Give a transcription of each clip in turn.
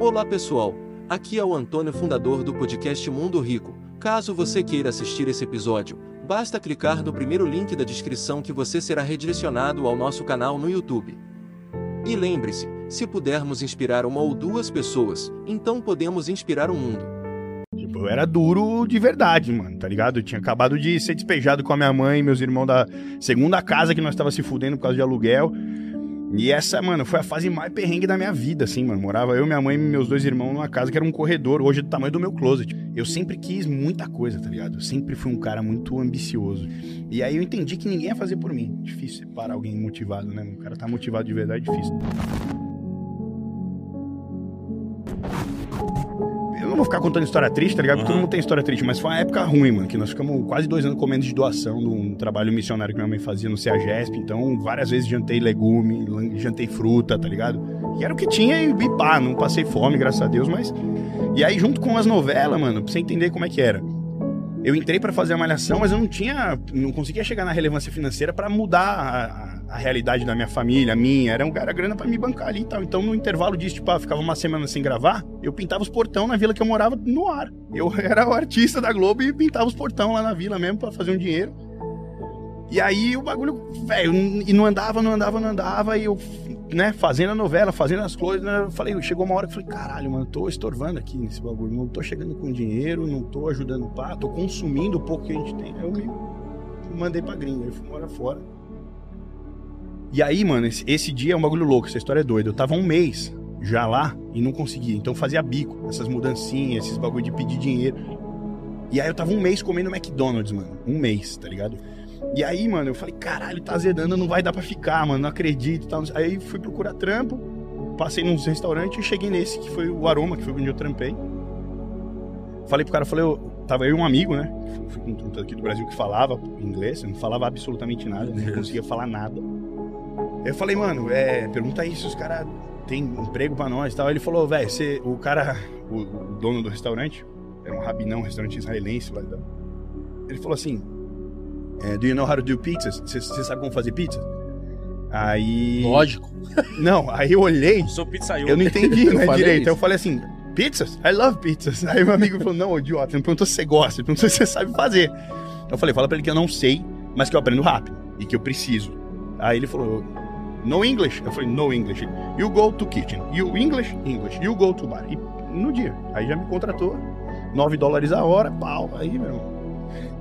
Olá pessoal, aqui é o Antônio, fundador do podcast Mundo Rico. Caso você queira assistir esse episódio, basta clicar no primeiro link da descrição que você será redirecionado ao nosso canal no YouTube. E lembre-se, se pudermos inspirar uma ou duas pessoas, então podemos inspirar o mundo. Tipo, eu era duro de verdade, mano, tá ligado? Eu tinha acabado de ser despejado com a minha mãe e meus irmãos da segunda casa que nós tava se fudendo por causa de aluguel. E essa, mano, foi a fase mais perrengue da minha vida, assim, mano. Morava eu, minha mãe e meus dois irmãos numa casa que era um corredor, hoje do tamanho do meu closet. Eu sempre quis muita coisa, tá ligado? Eu sempre fui um cara muito ambicioso. E aí eu entendi que ninguém ia fazer por mim. Difícil separar alguém motivado, né? O cara tá motivado de verdade, é difícil. Vou ficar contando história triste, tá ligado? Porque Uhum. todo mundo tem história triste, mas foi uma época ruim, mano, que nós ficamos quase dois anos comendo de doação de um trabalho missionário que minha mãe fazia no CEAGESP, então várias vezes jantei legume, jantei fruta, tá ligado? E era o que tinha e, pá, não passei fome, graças a Deus, mas... E aí, junto com as novelas, mano, pra você entender como é que era. Eu entrei pra fazer a malhação, mas eu não tinha, não conseguia chegar na relevância financeira pra mudar a, a- realidade da minha família, minha. Era, um, era grana pra me bancar ali e tal. Então, no intervalo disso, tipo, ah, ficava uma semana sem gravar, eu pintava os portão na vila que eu morava no ar. Eu era o artista da Globo e pintava os portão lá na vila mesmo pra fazer um dinheiro. E aí o bagulho, velho, e não andava, não andava, não andava, e eu, né, fazendo a novela, fazendo as coisas, né, eu falei, chegou uma hora que eu falei, caralho, mano, eu tô estorvando aqui nesse bagulho, não tô chegando com dinheiro, não tô ajudando o pá, tô consumindo o pouco que a gente tem. Aí eu me mandei pra gringa, eu fui morar fora. E aí, mano, esse, esse dia é um bagulho louco, essa história é doida. Eu tava um mês já lá e não conseguia, então eu fazia bico, essas mudancinhas, esses bagulho de pedir dinheiro. E aí eu tava um mês comendo McDonald's, mano, um mês, tá ligado? E aí, mano, eu falei, caralho, tá azedando, não vai dar pra ficar, mano, não acredito tal. Aí fui procurar trampo, passei nos restaurantes e cheguei nesse, que foi o Aroma, que foi onde eu trampei. Falei pro cara, falei, eu, tava eu e um amigo, né? Fui com um aqui do Brasil que falava inglês, eu não falava absolutamente nada, não conseguia falar nada. Eu falei, mano, é, pergunta aí se os caras têm emprego pra nós e tal. Ele falou, velho, o cara, o, o dono do restaurante, era um rabinão, um restaurante israelense lá. Ele falou assim, é, do you know how to do pizzas? Você sabe como fazer pizza? Aí. Lógico. Não, aí eu olhei, Sou pizzaiolo. eu não entendi, Eu né, falei direito. isso. Eu falei assim, pizzas? I love pizzas. Aí meu amigo falou, não, idiota, não perguntou se você gosta, ele perguntou se você sabe fazer. Eu falei, fala pra ele que eu não sei, mas que eu aprendo rápido e que eu preciso. Aí ele falou, no English? Eu falei, no English. You go to kitchen. You English? English. You go to bar. E no dia. Aí já me contratou. 9 dólares a hora, pau. Aí, meu irmão.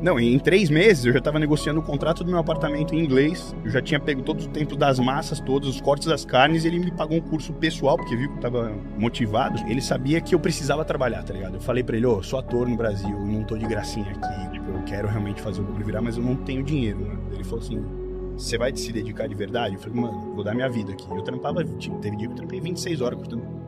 Não, em três meses eu já tava negociando o contrato do meu apartamento em inglês. Eu já tinha pego todo o tempo das massas, todos os cortes das carnes. Ele me pagou um curso pessoal, porque viu que eu tava motivado. Ele sabia que eu precisava trabalhar, tá ligado? Eu falei pra ele, ô, sou ator no Brasil, não tô de gracinha aqui. Tipo, eu quero realmente fazer o bagulho virar, mas eu não tenho dinheiro, mano. Ele falou assim, você vai se dedicar de verdade? Eu falei, mano, vou dar minha vida aqui. Eu trampava, tipo, teve dia que eu trampei 26 horas cortando.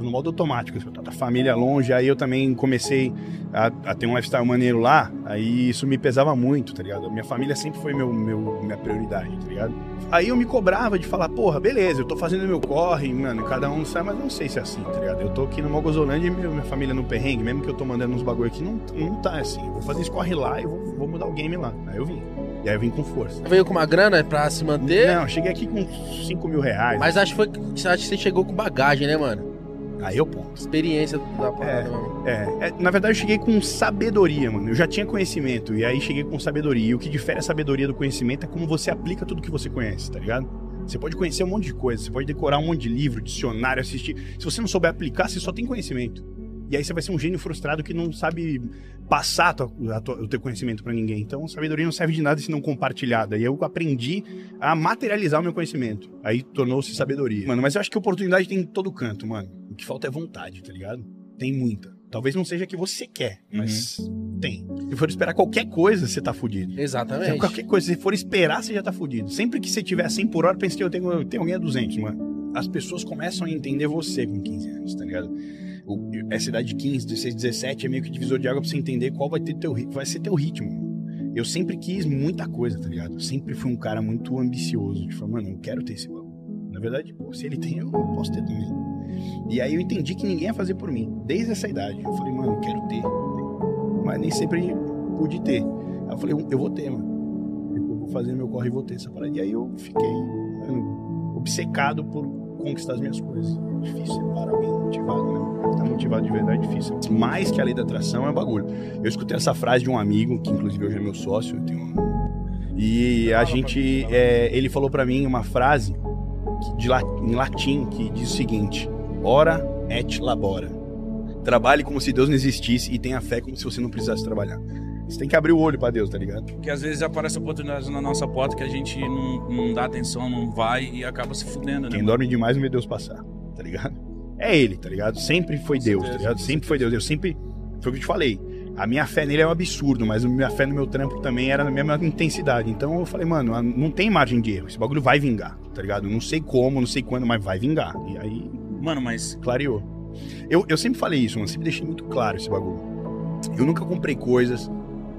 No modo automático, assim, eu tava família longe, aí eu também comecei a, a ter um lifestyle maneiro lá, aí isso me pesava muito, tá ligado? Minha família sempre foi meu, meu, minha prioridade, tá ligado? Aí eu me cobrava de falar, porra, beleza, eu tô fazendo meu corre, mano, cada um sabe, mas não sei se é assim, tá ligado? Eu tô aqui no Mogozolândia e minha família no perrengue, mesmo que eu tô mandando uns bagulho aqui, não, não tá assim. Eu vou fazer esse corre lá e vou, vou mudar o game lá. Aí eu vim. E aí eu vim com força. Veio com uma grana pra se manter, Não, eu cheguei aqui com 5 mil reais. mas acho que, foi, acho que você chegou com bagagem, né, mano? Aí eu ponto. Experiência da parada, mano. É, é, na verdade eu cheguei com sabedoria, mano. Eu já tinha conhecimento e aí cheguei com sabedoria. E o que difere a sabedoria do conhecimento é como você aplica tudo que você conhece, tá ligado? Você pode conhecer um monte de coisa, você pode decorar um monte de livro, dicionário, assistir. Se você não souber aplicar, você só tem conhecimento. E aí você vai ser um gênio frustrado que não sabe passar a tua- a tua- o teu conhecimento pra ninguém. Então, sabedoria não serve de nada se não compartilhada. E eu aprendi a materializar o meu conhecimento. Aí tornou-se sabedoria. Mano, mas eu acho que oportunidade tem em todo canto, mano. O que falta é vontade, tá ligado? Tem muita. Talvez não seja a que você quer, mas tem. Se for esperar qualquer coisa, você tá fudido. Exatamente. Qualquer coisa, se for esperar, você já tá fudido. Sempre que você tiver 100 por hora, pense que eu tenho, eu tenho alguém a 200, mano. As pessoas começam a entender você com 15 anos, tá ligado? Essa idade de 15, 16, 17 é meio que divisor de água pra você entender qual vai, ter teu, vai ser teu ritmo. Eu sempre quis muita coisa, tá ligado? Eu sempre fui um cara muito ambicioso. De falar, mano, eu quero ter esse bagulho. Na verdade, pô, se ele tem, eu posso ter também. E aí eu entendi que ninguém ia fazer por mim, desde essa idade. Eu falei, mano, eu quero ter. Mas nem sempre pude ter. Aí eu falei, eu vou ter, mano. Eu vou fazer meu corre e vou ter essa parada. E aí eu fiquei mano, obcecado por conquistar as minhas coisas. Difícil separar alguém motivado motivado de verdade é difícil. Mais que a lei da atração é um bagulho. Eu escutei essa frase de um amigo, que inclusive hoje é meu sócio, eu tenho um... e a gente, é, ele falou para mim uma frase de, em latim que diz o seguinte: Ora et labora. Trabalhe como se Deus não existisse e tenha fé como se você não precisasse trabalhar. Você tem que abrir o olho para Deus, tá ligado? Porque às vezes aparece oportunidades na nossa porta que a gente não, não dá atenção, não vai e acaba se fudendo, né? Quem dorme demais não vê Deus passar, tá ligado? É ele, tá ligado? Sempre foi Deus, tá tá ligado? Sempre foi Deus. Eu sempre. Foi o que eu te falei. A minha fé nele é um absurdo, mas a minha fé no meu trampo também era na mesma intensidade. Então eu falei, mano, não tem margem de erro. Esse bagulho vai vingar, tá ligado? Não sei como, não sei quando, mas vai vingar. E aí. Mano, mas. Clareou. Eu, eu sempre falei isso, mano. Sempre deixei muito claro esse bagulho. Eu nunca comprei coisas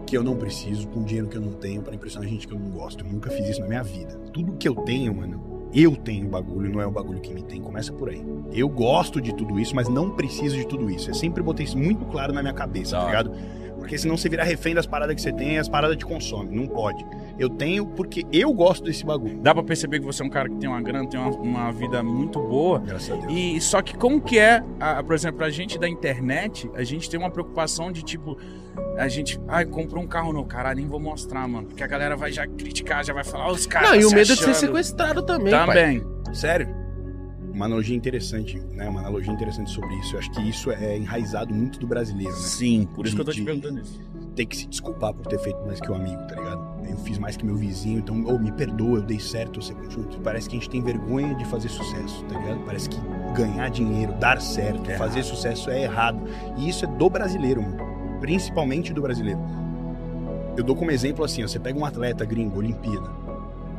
que eu não preciso, com dinheiro que eu não tenho, para impressionar gente que eu não gosto. Eu nunca fiz isso na minha vida. Tudo que eu tenho, mano, eu tenho bagulho, não é o bagulho que me tem. Começa por aí. Eu gosto de tudo isso, mas não preciso de tudo isso. Eu sempre botei isso muito claro na minha cabeça, tá ligado? Porque senão você vira refém das paradas que você tem e as paradas te consomem. Não pode. Eu tenho porque eu gosto desse bagulho. Dá pra perceber que você é um cara que tem uma grana, tem uma, uma vida muito boa. Graças a Deus. E só que como que é, a, por exemplo, a gente da internet, a gente tem uma preocupação de tipo, a gente, ai, comprou um carro no caralho, nem vou mostrar, mano. Porque a galera vai já criticar, já vai falar, os caras. Não, e o medo achando. de ser sequestrado também. Também. Pai. Sério? Uma analogia interessante, né? Uma analogia interessante sobre isso. Eu acho que isso é enraizado muito do brasileiro, né? Sim, por isso de, que eu tô te perguntando isso. Ter que se desculpar por ter feito mais que o amigo, tá ligado? Eu fiz mais que meu vizinho, então, ou oh, me perdoa, eu dei certo, você conjunto. Parece que a gente tem vergonha de fazer sucesso, tá ligado? Parece que ganhar dinheiro, dar certo, é fazer errado. sucesso é errado. E isso é do brasileiro, mano. Principalmente do brasileiro. Eu dou como exemplo assim, ó, você pega um atleta gringo, Olimpíada.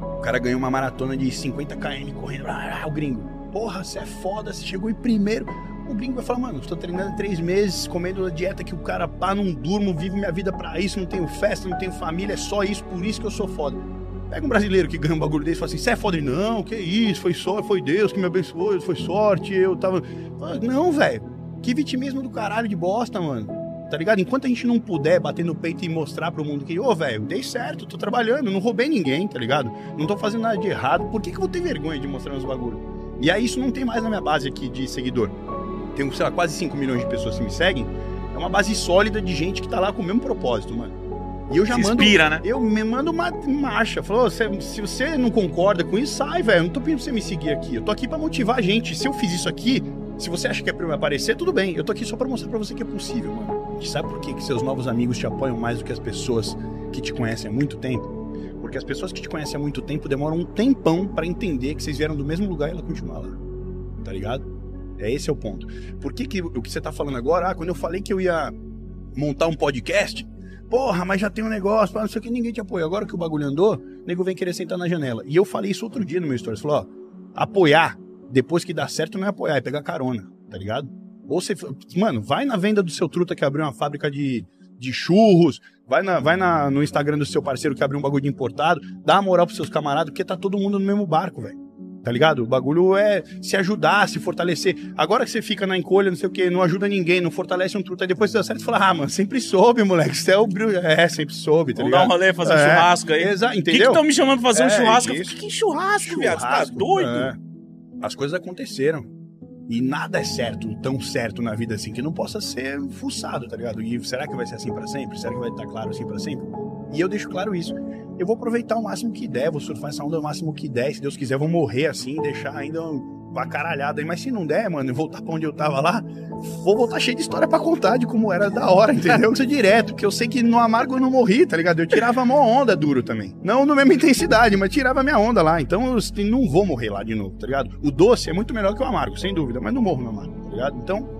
O cara ganhou uma maratona de 50 km correndo, ah, o gringo porra, você é foda, você chegou em primeiro. O gringo vai falar, mano, estou treinando três meses, comendo a dieta que o cara pá, não durmo, vivo minha vida para isso, não tenho festa, não tenho família, é só isso, por isso que eu sou foda. Pega um brasileiro que ganha um bagulho desse e fala assim, você é foda? Não, que isso, foi só, foi Deus que me abençoou, foi sorte, eu tava... Não, velho, que vitimismo do caralho de bosta, mano tá ligado? Enquanto a gente não puder bater no peito e mostrar pro mundo que, ô, oh, velho, dei certo, tô trabalhando, não roubei ninguém, tá ligado? Não tô fazendo nada de errado, por que, que eu vou ter vergonha de mostrar meus bagulhos? E aí isso não tem mais na minha base aqui de seguidor. Tenho, sei lá, quase 5 milhões de pessoas que me seguem. É uma base sólida de gente que tá lá com o mesmo propósito, mano. E eu já Se mando. Inspira, né? Eu me mando uma marcha. Falou, se, você não concorda com isso, sai, velho. Eu não tô pedindo pra você me seguir aqui. Eu tô aqui para motivar a gente. Se eu fiz isso aqui, se você acha que é pra eu aparecer, tudo bem. Eu tô aqui só pra mostrar pra você que é possível, mano. Sabe por quê? que seus novos amigos te apoiam mais do que as pessoas que te conhecem há muito tempo? Porque as pessoas que te conhecem há muito tempo demoram um tempão para entender que vocês vieram do mesmo lugar e ela continua lá. Tá ligado? É esse é o ponto. Por que, que o que você tá falando agora? Ah, quando eu falei que eu ia montar um podcast, porra, mas já tem um negócio, não sei o que, ninguém te apoia. Agora que o bagulho andou, o nego vem querer sentar na janela. E eu falei isso outro dia no meu. Você falou, ó, apoiar depois que dá certo não é apoiar, é pegar carona, tá ligado? Ou você, mano, vai na venda do seu truta que abriu uma fábrica de de churros, vai, na, vai na, no Instagram do seu parceiro que abriu um bagulho de importado, dá uma moral pros seus camaradas, porque tá todo mundo no mesmo barco, velho. Tá ligado? O bagulho é se ajudar, se fortalecer. Agora que você fica na encolha, não sei o que, não ajuda ninguém, não fortalece um truta, aí depois você dá certo e fala, ah, mano, sempre soube, moleque. Você é o brilho. É, sempre soube, tá Vamos ligado? dar um rolê, fazer é, um churrasco aí. Exato, entendeu? O que estão me chamando pra fazer é, um churrasco? Isso. Que churrasco, churrasco viado? Você tá doido? É. As coisas aconteceram. E nada é certo, tão certo na vida assim, que não possa ser fuçado, tá ligado? E será que vai ser assim para sempre? Será que vai estar claro assim para sempre? E eu deixo claro isso. Eu vou aproveitar o máximo que der, vou surfar essa onda o máximo que der. Se Deus quiser, vou morrer assim, deixar ainda uma caralhada aí. Mas se não der, mano, voltar pra onde eu tava lá, vou voltar cheio de história para contar de como era da hora, entendeu? Isso direto, porque eu sei que no amargo eu não morri, tá ligado? Eu tirava a mó onda duro também. Não na mesma intensidade, mas tirava a minha onda lá. Então eu não vou morrer lá de novo, tá ligado? O doce é muito melhor que o amargo, sem dúvida, mas não morro no amargo, tá ligado? Então,